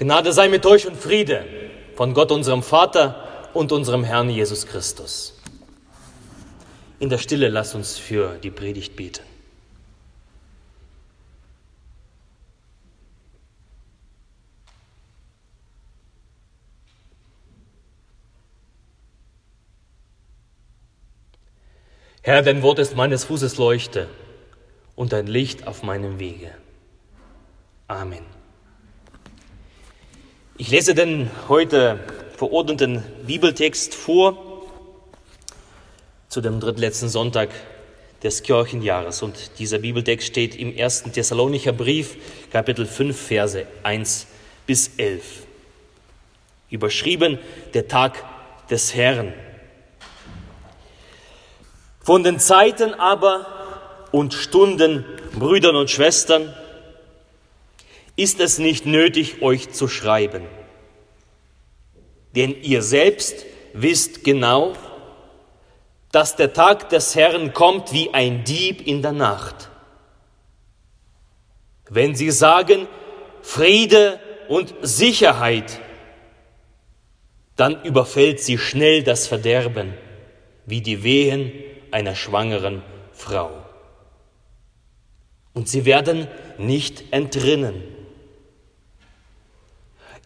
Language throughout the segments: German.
Gnade sei mit euch und Friede von Gott, unserem Vater und unserem Herrn Jesus Christus. In der Stille lasst uns für die Predigt beten. Herr, dein Wort ist meines Fußes Leuchte und ein Licht auf meinem Wege. Amen. Ich lese den heute verordneten Bibeltext vor zu dem drittletzten Sonntag des Kirchenjahres. Und dieser Bibeltext steht im ersten Thessalonicher Brief, Kapitel 5, Verse 1 bis 11. Überschrieben der Tag des Herrn. Von den Zeiten aber und Stunden, Brüdern und Schwestern, ist es nicht nötig, euch zu schreiben. Denn ihr selbst wisst genau, dass der Tag des Herrn kommt wie ein Dieb in der Nacht. Wenn sie sagen Friede und Sicherheit, dann überfällt sie schnell das Verderben, wie die Wehen einer schwangeren Frau. Und sie werden nicht entrinnen.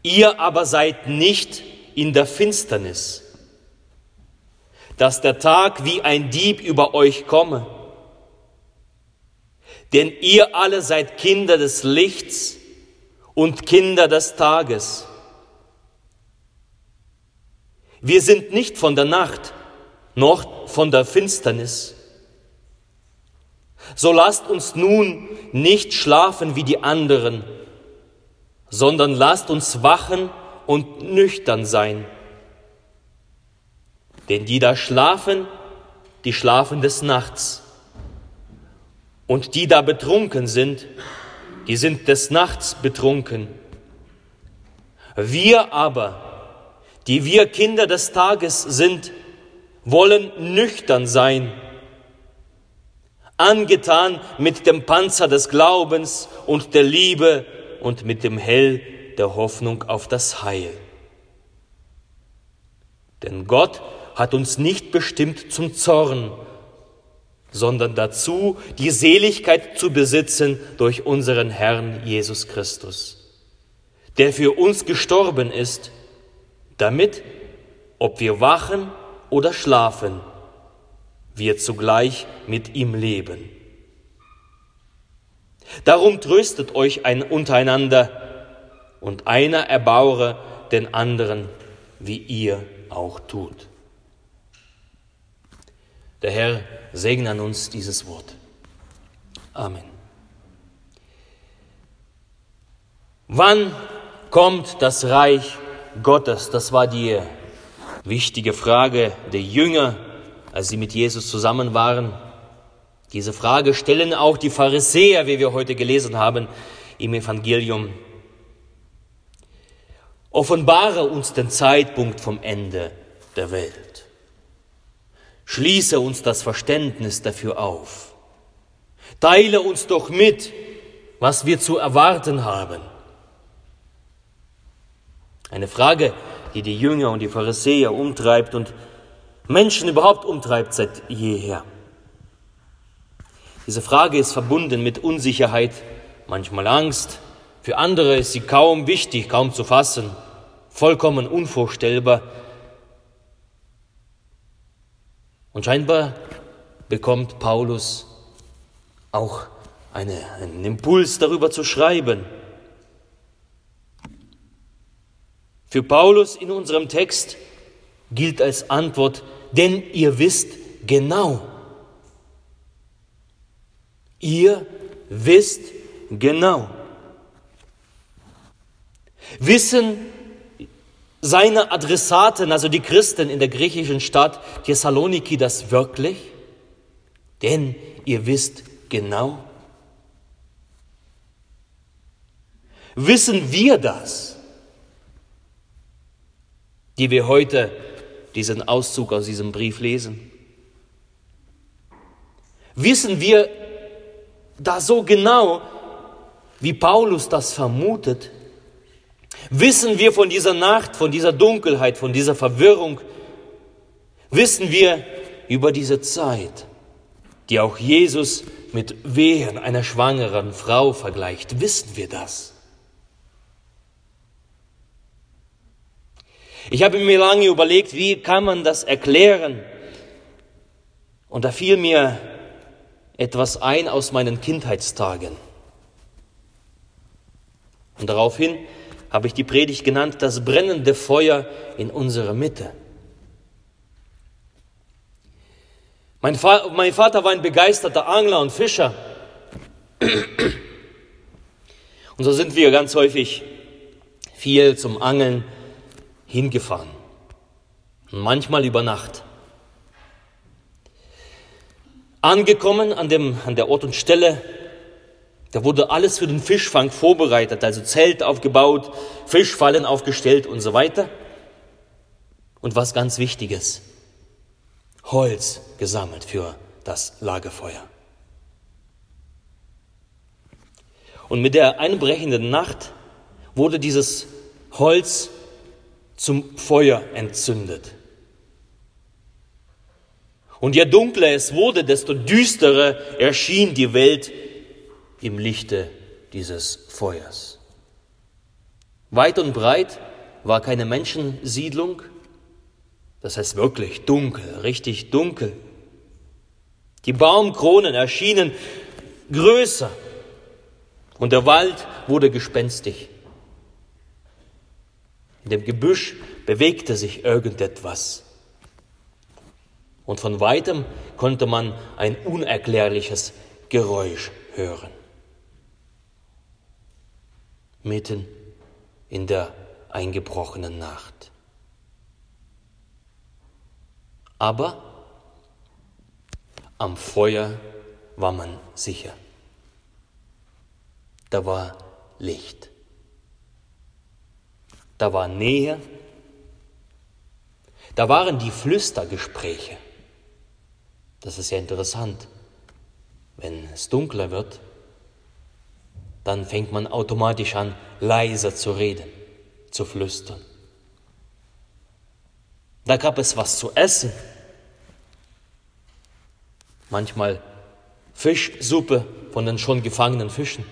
Ihr aber seid nicht in der Finsternis, dass der Tag wie ein Dieb über euch komme. Denn ihr alle seid Kinder des Lichts und Kinder des Tages. Wir sind nicht von der Nacht, noch von der Finsternis. So lasst uns nun nicht schlafen wie die anderen, sondern lasst uns wachen und nüchtern sein. Denn die da schlafen, die schlafen des Nachts. Und die da betrunken sind, die sind des Nachts betrunken. Wir aber, die wir Kinder des Tages sind, wollen nüchtern sein, angetan mit dem Panzer des Glaubens und der Liebe und mit dem Hell der Hoffnung auf das Heil. Denn Gott hat uns nicht bestimmt zum Zorn, sondern dazu, die Seligkeit zu besitzen durch unseren Herrn Jesus Christus, der für uns gestorben ist, damit, ob wir wachen oder schlafen, wir zugleich mit ihm leben. Darum tröstet euch ein untereinander und einer erbaure den anderen, wie ihr auch tut. Der Herr segne an uns dieses Wort. Amen. Wann kommt das Reich Gottes? Das war die wichtige Frage der Jünger, als sie mit Jesus zusammen waren. Diese Frage stellen auch die Pharisäer, wie wir heute gelesen haben im Evangelium. Offenbare uns den Zeitpunkt vom Ende der Welt. Schließe uns das Verständnis dafür auf. Teile uns doch mit, was wir zu erwarten haben. Eine Frage, die die Jünger und die Pharisäer umtreibt und Menschen überhaupt umtreibt seit jeher. Diese Frage ist verbunden mit Unsicherheit, manchmal Angst. Für andere ist sie kaum wichtig, kaum zu fassen, vollkommen unvorstellbar. Und scheinbar bekommt Paulus auch eine, einen Impuls darüber zu schreiben. Für Paulus in unserem Text gilt als Antwort, denn ihr wisst genau. Ihr wisst genau. Wissen seine Adressaten, also die Christen in der griechischen Stadt Thessaloniki, das wirklich? Denn ihr wisst genau. Wissen wir das? die wir heute diesen Auszug aus diesem Brief lesen? Wissen wir da so genau, wie Paulus das vermutet? Wissen wir von dieser Nacht, von dieser Dunkelheit, von dieser Verwirrung? Wissen wir über diese Zeit, die auch Jesus mit Wehen einer schwangeren Frau vergleicht? Wissen wir das? Ich habe mir lange überlegt, wie kann man das erklären? Und da fiel mir etwas ein aus meinen Kindheitstagen. Und daraufhin habe ich die Predigt genannt, das brennende Feuer in unserer Mitte. Mein, Vater war ein begeisterter Angler und Fischer. Und so sind wir ganz häufig viel zum Angeln hingefahren. manchmal über Nacht. Angekommen an, dem, an der Ort und Stelle, da wurde alles für den Fischfang vorbereitet, also Zelt aufgebaut, Fischfallen aufgestellt und so weiter. Und was ganz Wichtiges, Holz gesammelt für das Lagerfeuer. Und mit der einbrechenden Nacht wurde dieses Holz zum Feuer entzündet. Und je dunkler es wurde, desto düsterer erschien die Welt im Lichte dieses Feuers. Weit und breit war keine Menschensiedlung, das heißt wirklich dunkel, richtig dunkel. Die Baumkronen erschienen größer und der Wald wurde gespenstig. In dem Gebüsch bewegte sich irgendetwas. Und von weitem konnte man ein unerklärliches Geräusch hören. Mitten in der eingebrochenen Nacht. Aber am Feuer war man sicher. Da war Licht da war Nähe, da waren die Flüstergespräche. Das ist ja interessant. Wenn es dunkler wird, dann fängt man automatisch an, leiser zu reden, zu flüstern. Da gab es was zu essen. Manchmal Fischsuppe von den schon gefangenen Fischen.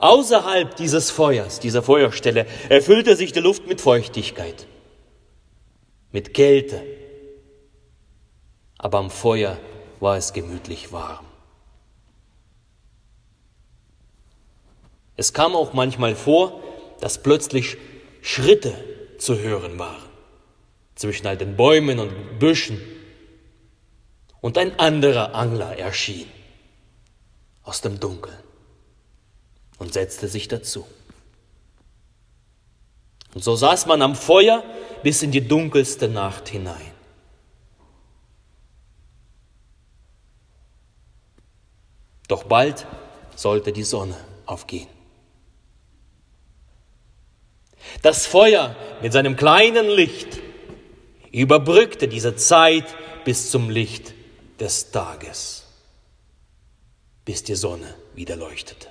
Außerhalb dieses Feuers, dieser Feuerstelle, erfüllte sich die Luft mit Feuchtigkeit, mit Kälte. Aber am Feuer war es gemütlich warm. Es kam auch manchmal vor, dass plötzlich Schritte zu hören waren zwischen all den Bäumen und Büschen und ein anderer Angler erschien aus dem Dunkeln und setzte sich dazu. Und so saß man am Feuer bis in die dunkelste Nacht hinein. Doch bald sollte die Sonne aufgehen. Das Feuer mit seinem kleinen Licht überbrückte diese Zeit bis zum Licht des Tages, bis die Sonne wieder leuchtete.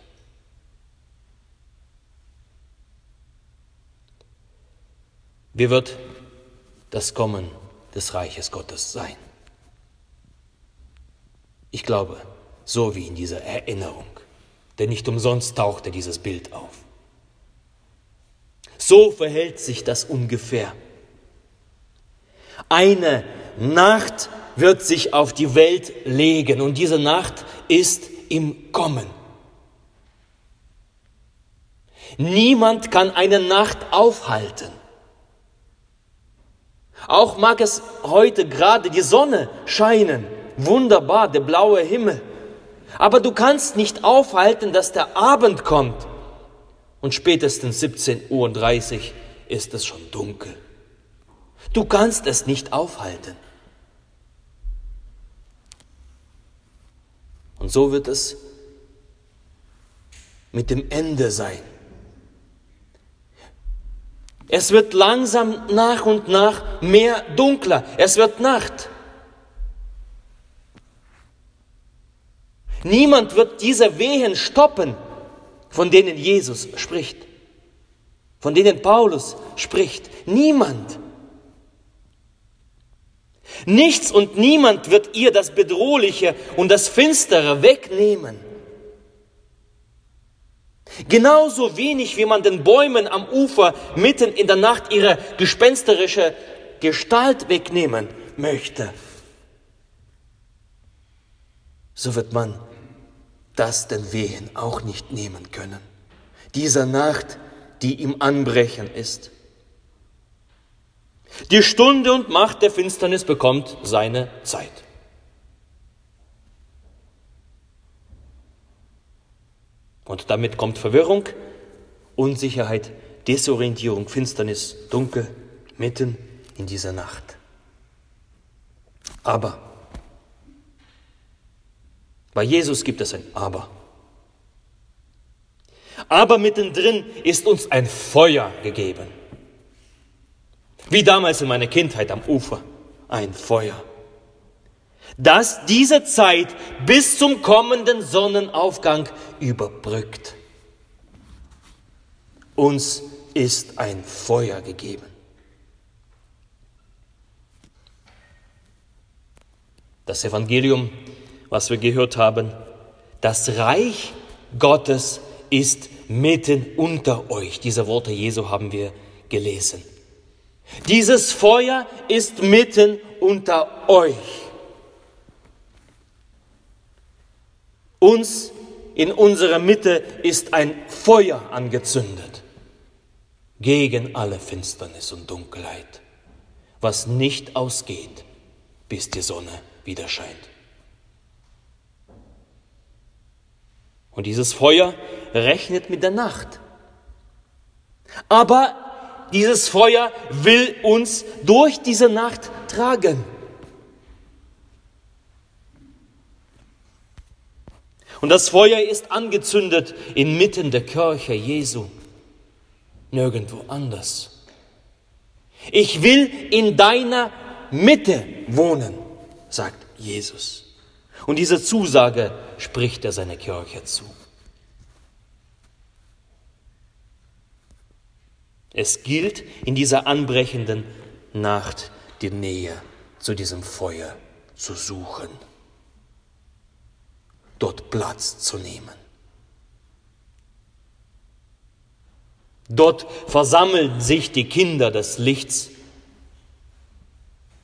Wie wird das Kommen des Reiches Gottes sein? Ich glaube, so wie in dieser Erinnerung, denn nicht umsonst tauchte dieses Bild auf. So verhält sich das ungefähr. Eine Nacht wird sich auf die Welt legen und diese Nacht ist im Kommen. Niemand kann eine Nacht aufhalten. Auch mag es heute gerade die Sonne scheinen, wunderbar, der blaue Himmel. Aber du kannst nicht aufhalten, dass der Abend kommt. Und spätestens 17.30 Uhr ist es schon dunkel. Du kannst es nicht aufhalten. Und so wird es mit dem Ende sein. Es wird langsam nach und nach mehr dunkler. Es wird Nacht. Niemand wird diese Wehen stoppen. von denen Jesus spricht, von denen Paulus spricht. Niemand. Nichts und niemand wird ihr das Bedrohliche und das Finstere wegnehmen. Genauso wenig wie man den Bäumen am Ufer mitten in der Nacht ihre gespensterische Gestalt wegnehmen möchte, so wird man das den Wehen auch nicht nehmen können. Dieser Nacht, die im Anbrechen ist. Die Stunde und Macht der Finsternis bekommt seine Zeit. Und damit kommt Verwirrung, Unsicherheit, Desorientierung, Finsternis, Dunkel mitten in dieser Nacht. Aber bei Jesus gibt es ein Aber. Aber mittendrin ist uns ein Feuer gegeben. Wie damals in meiner Kindheit am Ufer. Ein Feuer. Das diese Zeit bis zum kommenden Sonnenaufgang überbrückt. Uns ist ein Feuer gegeben. Das Evangelium was wir gehört haben. Das Reich Gottes ist mitten unter euch. Diese Worte Jesu haben wir gelesen. Dieses Feuer ist mitten unter euch. Uns in unserer Mitte ist ein Feuer angezündet gegen alle Finsternis und Dunkelheit, was nicht ausgeht, bis die Sonne wieder scheint. Und dieses Feuer rechnet mit der Nacht. Aber dieses Feuer will uns durch diese Nacht tragen. Und das Feuer ist angezündet inmitten der Kirche Jesu, nirgendwo anders. Ich will in deiner Mitte wohnen, sagt Jesus. Und diese Zusage spricht er seiner Kirche zu. Es gilt in dieser anbrechenden Nacht die Nähe zu diesem Feuer zu suchen, dort Platz zu nehmen. Dort versammeln sich die Kinder des Lichts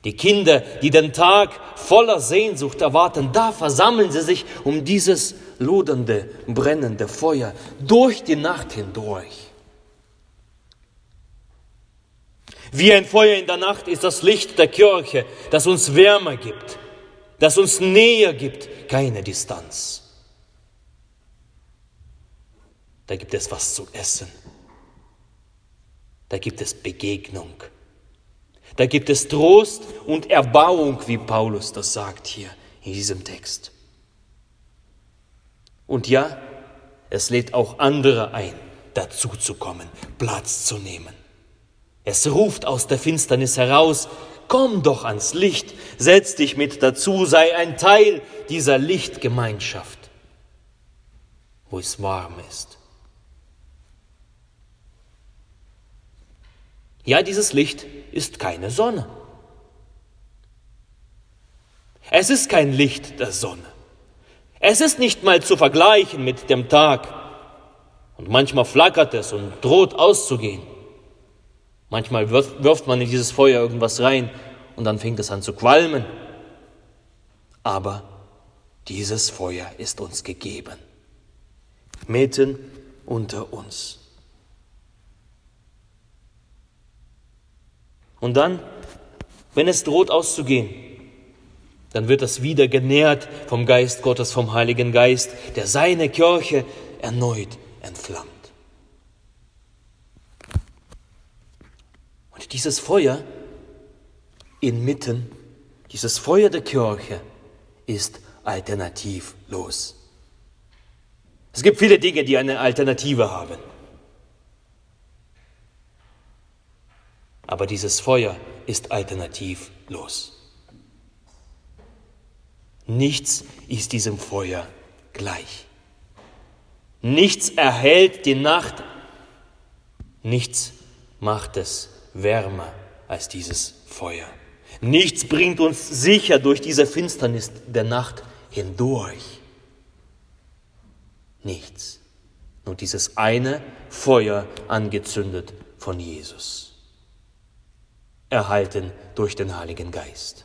die Kinder, die den Tag voller Sehnsucht erwarten, da versammeln sie sich um dieses lodernde, brennende Feuer durch die Nacht hindurch. Wie ein Feuer in der Nacht ist das Licht der Kirche, das uns Wärme gibt, das uns Nähe gibt, keine Distanz. Da gibt es was zu essen. Da gibt es Begegnung. Da gibt es Trost und Erbauung, wie Paulus das sagt hier in diesem Text. Und ja, es lädt auch andere ein, dazu zu kommen, Platz zu nehmen. Es ruft aus der Finsternis heraus, komm doch ans Licht, setz dich mit dazu, sei ein Teil dieser Lichtgemeinschaft, wo es warm ist. Ja, dieses Licht ist keine Sonne. Es ist kein Licht der Sonne. Es ist nicht mal zu vergleichen mit dem Tag. Und manchmal flackert es und droht auszugehen. Manchmal wirft man in dieses Feuer irgendwas rein und dann fängt es an zu qualmen. Aber dieses Feuer ist uns gegeben, mitten unter uns. Und dann, wenn es droht auszugehen, dann wird das wieder genährt vom Geist Gottes, vom Heiligen Geist, der seine Kirche erneut entflammt. Und dieses Feuer inmitten, dieses Feuer der Kirche ist alternativlos. Es gibt viele Dinge, die eine Alternative haben. Aber dieses Feuer ist alternativlos. Nichts ist diesem Feuer gleich. Nichts erhält die Nacht, nichts macht es wärmer als dieses Feuer. Nichts bringt uns sicher durch diese Finsternis der Nacht hindurch. Nichts. Nur dieses eine Feuer angezündet von Jesus. Erhalten durch den Heiligen Geist.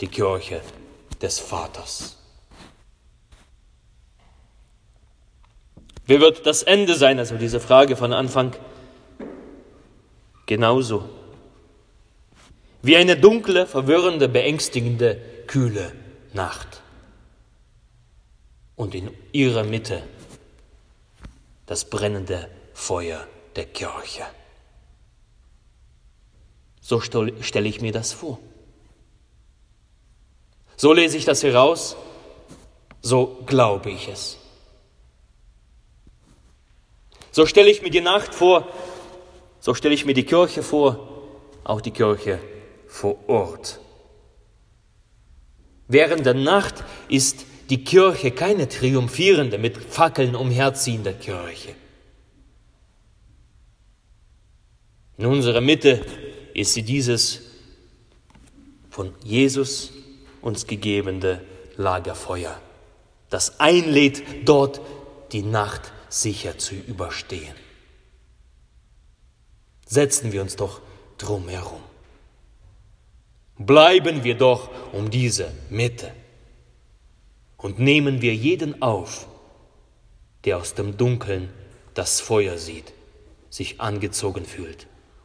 Die Kirche des Vaters. Wie wird das Ende sein? Also diese Frage von Anfang. Genauso. Wie eine dunkle, verwirrende, beängstigende, kühle Nacht. Und in ihrer Mitte das brennende Feuer der Kirche. So stelle ich mir das vor. So lese ich das heraus, so glaube ich es. So stelle ich mir die Nacht vor, so stelle ich mir die Kirche vor, auch die Kirche vor Ort. Während der Nacht ist die Kirche keine triumphierende, mit Fackeln umherziehende Kirche. In unserer Mitte ist sie dieses von Jesus uns gegebene Lagerfeuer, das einlädt, dort die Nacht sicher zu überstehen. Setzen wir uns doch drum herum. Bleiben wir doch um diese Mitte und nehmen wir jeden auf, der aus dem Dunkeln das Feuer sieht, sich angezogen fühlt